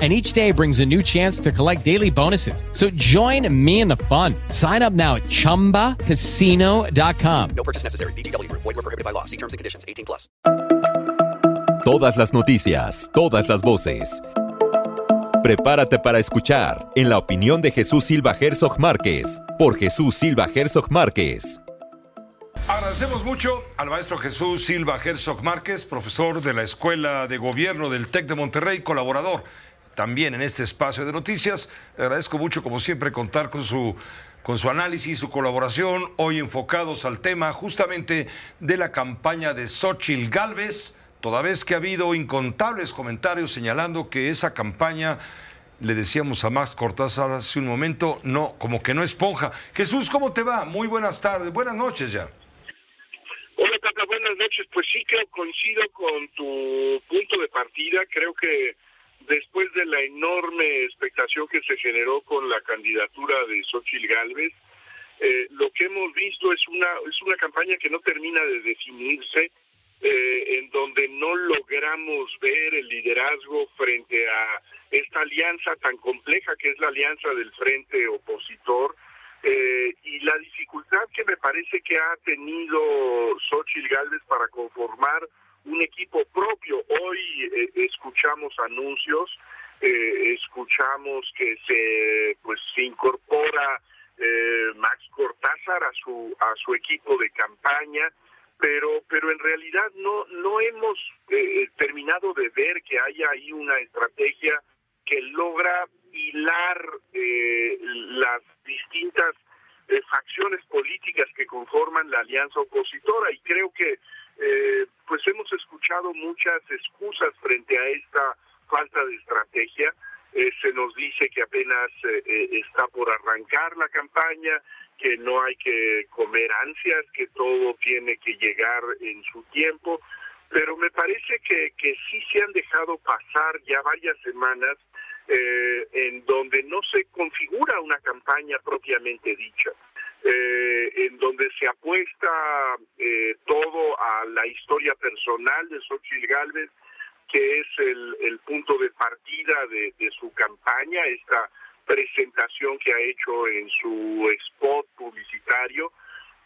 and each day brings a new chance to collect daily bonuses. So join me in the fun. Sign up now at ChumbaCasino.com. No purchase necessary. BGW. Void were prohibited by law. See terms and conditions. 18 plus. Todas las noticias, todas las voces. Prepárate para escuchar en la opinión de Jesús Silva Herzog Márquez, por Jesús Silva Herzog Márquez. Agradecemos mucho al maestro Jesús Silva Herzog Márquez, profesor de la Escuela de Gobierno del TEC de Monterrey, colaborador también en este espacio de noticias. Le agradezco mucho, como siempre, contar con su, con su análisis, su colaboración, hoy enfocados al tema justamente de la campaña de Xochitl Galvez, toda vez que ha habido incontables comentarios señalando que esa campaña, le decíamos a Max Cortázar hace un momento, no, como que no esponja. Jesús, ¿cómo te va? Muy buenas tardes, buenas noches ya. Hola, Tata, buenas noches. Pues sí, creo coincido con tu punto de partida. Creo que después de la enorme expectación que se generó con la candidatura de Xochitl Galvez, eh, lo que hemos visto es una es una campaña que no termina de definirse, eh, en donde no logramos ver el liderazgo frente a esta alianza tan compleja que es la alianza del frente opositor eh, y la dificultad que me parece que ha tenido Xochitl Galvez para conformar un equipo propio. Hoy eh, escuchamos anuncios, eh, escuchamos que se pues se incorpora eh, Max Cortázar a su a su equipo de campaña, pero pero en realidad no no hemos terminado de ver que haya ahí una estrategia que logra hilar las distintas facciones políticas que conforman la alianza opositora y creo que eh, muchas excusas frente a esta falta de estrategia. Eh, se nos dice que apenas eh, está por arrancar la campaña, que no hay que comer ansias, que todo tiene que llegar en su tiempo, pero me parece que, que sí se han dejado pasar ya varias semanas en donde no se configura una campaña propiamente dicha eh, donde se apuesta eh, todo a la historia personal de Xochitl Galvez, que es el, el punto de partida de, su campaña, esta presentación que ha hecho en su spot publicitario,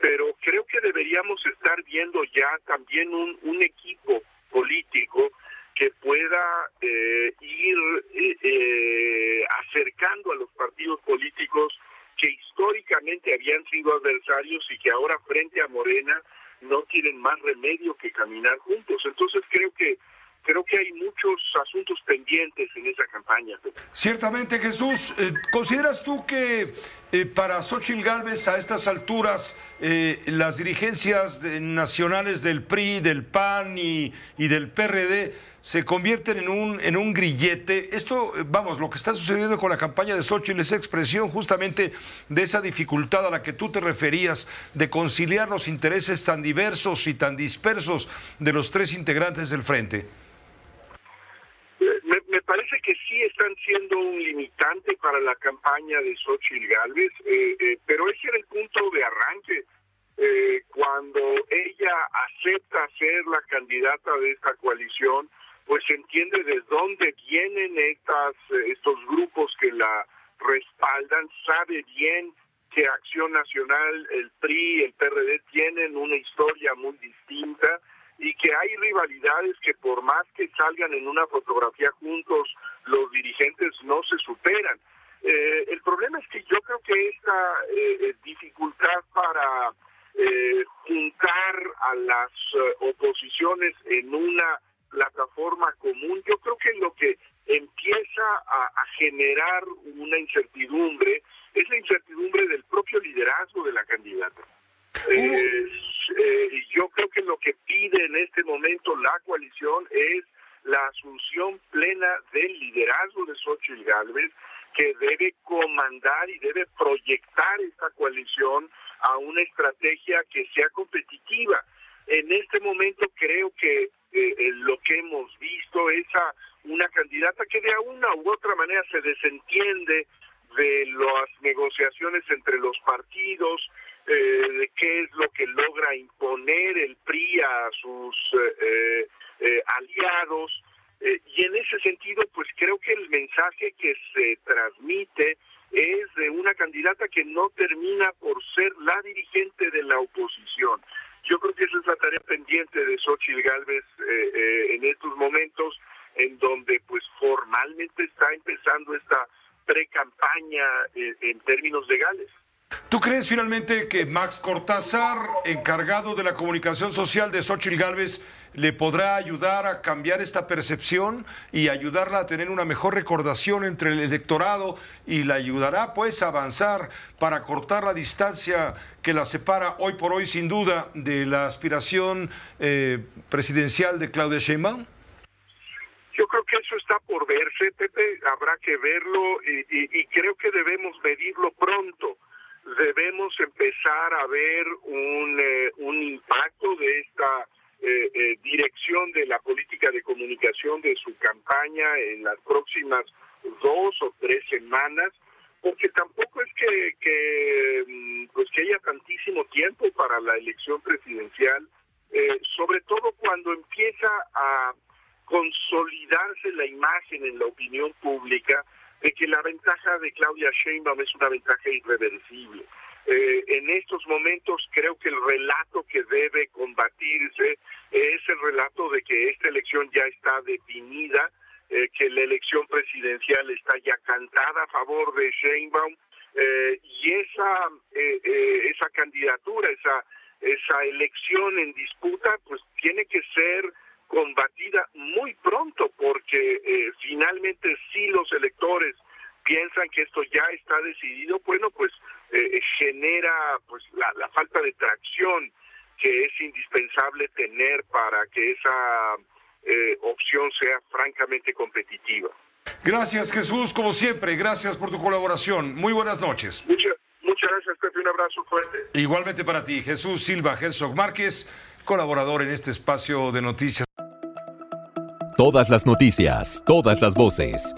pero creo que deberíamos estar viendo ya también un, un equipo político que pueda eh, ir eh, eh, acercando a los partidos políticos que históricamente habían sido adversarios y que ahora frente a Morena no tienen más remedio que caminar juntos. Entonces creo que creo que hay muchos asuntos pendientes en esa campaña. Ciertamente, Jesús, eh, ¿consideras tú que eh, para Xochitl Gálvez a estas alturas eh, las dirigencias nacionales del PRI, del PAN y, del PRD se convierten en un, en un grillete. Esto, vamos, lo que está sucediendo con la campaña de Xochitl es expresión justamente de esa dificultad a la que tú te referías de conciliar los intereses tan diversos y tan dispersos de los tres integrantes del frente. Parece que sí están siendo un limitante para la campaña de Xochitl Galvez, eh, eh, pero ese era el punto de arranque. Eh, cuando ella acepta ser la candidata de esta coalición, pues entiende de dónde vienen estas, estos grupos que la respaldan, sabe bien que Acción Nacional, el PRI, el PRD tienen una historia muy distinta y que hay rivalidades que por más que salgan en una fotografía juntos, los dirigentes no se superan. Eh, el problema es que yo creo que esta eh, dificultad para eh, juntar a las eh, oposiciones en una plataforma común, yo creo que lo que empieza a, a generar una incertidumbre es la incertidumbre del propio liderazgo de la candidata. Eh, eh, yo creo que lo que pide en este momento la coalición es la asunción plena del liderazgo de Xochitl Gálvez, que debe comandar y debe proyectar esta coalición a una estrategia que sea competitiva. En este momento creo que eh, lo que hemos visto es a una candidata que de una u otra manera se desentiende de las negociaciones entre los partidos, eh, de qué es lo que logra imponer el PRI a sus eh, eh, aliados. y en ese sentido, pues creo que el mensaje que se transmite es de una candidata que no termina por ser la dirigente de la oposición. Yo creo que esa es la tarea pendiente de Xochitl Galvez en estos momentos, en donde pues formalmente está empezando esta pre-campaña en términos legales. ¿Tú crees finalmente que Max Cortázar, encargado de la comunicación social de Xochitl Galvez, le podrá ayudar a cambiar esta percepción y ayudarla a tener una mejor recordación entre el electorado y la ayudará pues a avanzar para cortar la distancia que la separa hoy por hoy sin duda de la aspiración eh, presidencial de Claudia Sheinbaum? Yo creo que eso está por verse, Pepe, habrá que verlo y, y creo que debemos medirlo pronto debemos empezar a ver un, eh, un impacto de esta eh, eh, dirección de la política de comunicación de su campaña en las próximas dos o tres semanas, porque tampoco es que, que mm, pues que haya tantísimo tiempo para la elección presidencial, sobre todo cuando empieza a consolidarse la imagen en la opinión pública de que la ventaja de Claudia Sheinbaum es una ventaja irreversible. Eh, en estos momentos creo que el relato que debe combatirse es el relato de que esta elección ya está definida, eh, que la elección presidencial está ya cantada a favor de Sheinbaum eh, y esa esa candidatura, esa esa elección en disputa, pues tiene que ser combatida muy pronto porque eh, finalmente si los electores piensan que esto ya está decidido, bueno, pues eh, genera pues la, la, falta de tracción que es indispensable tener para que esa eh, opción sea francamente competitiva. Gracias Jesús, como siempre, gracias por tu colaboración. Muy buenas noches. Muchas, muchas gracias, Pepe, un abrazo fuerte. Igualmente para ti, Jesús Silva Herzog Márquez, colaborador en este espacio de noticias. Todas las noticias, todas las voces.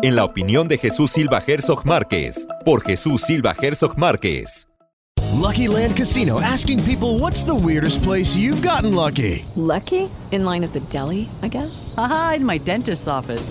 En la opinión de Jesús Silva Herzog Márquez, por Jesús Silva Herzog Márquez. Lucky Land Casino asking people what's the weirdest place you've gotten lucky? Lucky? In line at the deli, I guess. Aha, in my dentist's office.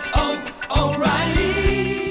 O'Reilly.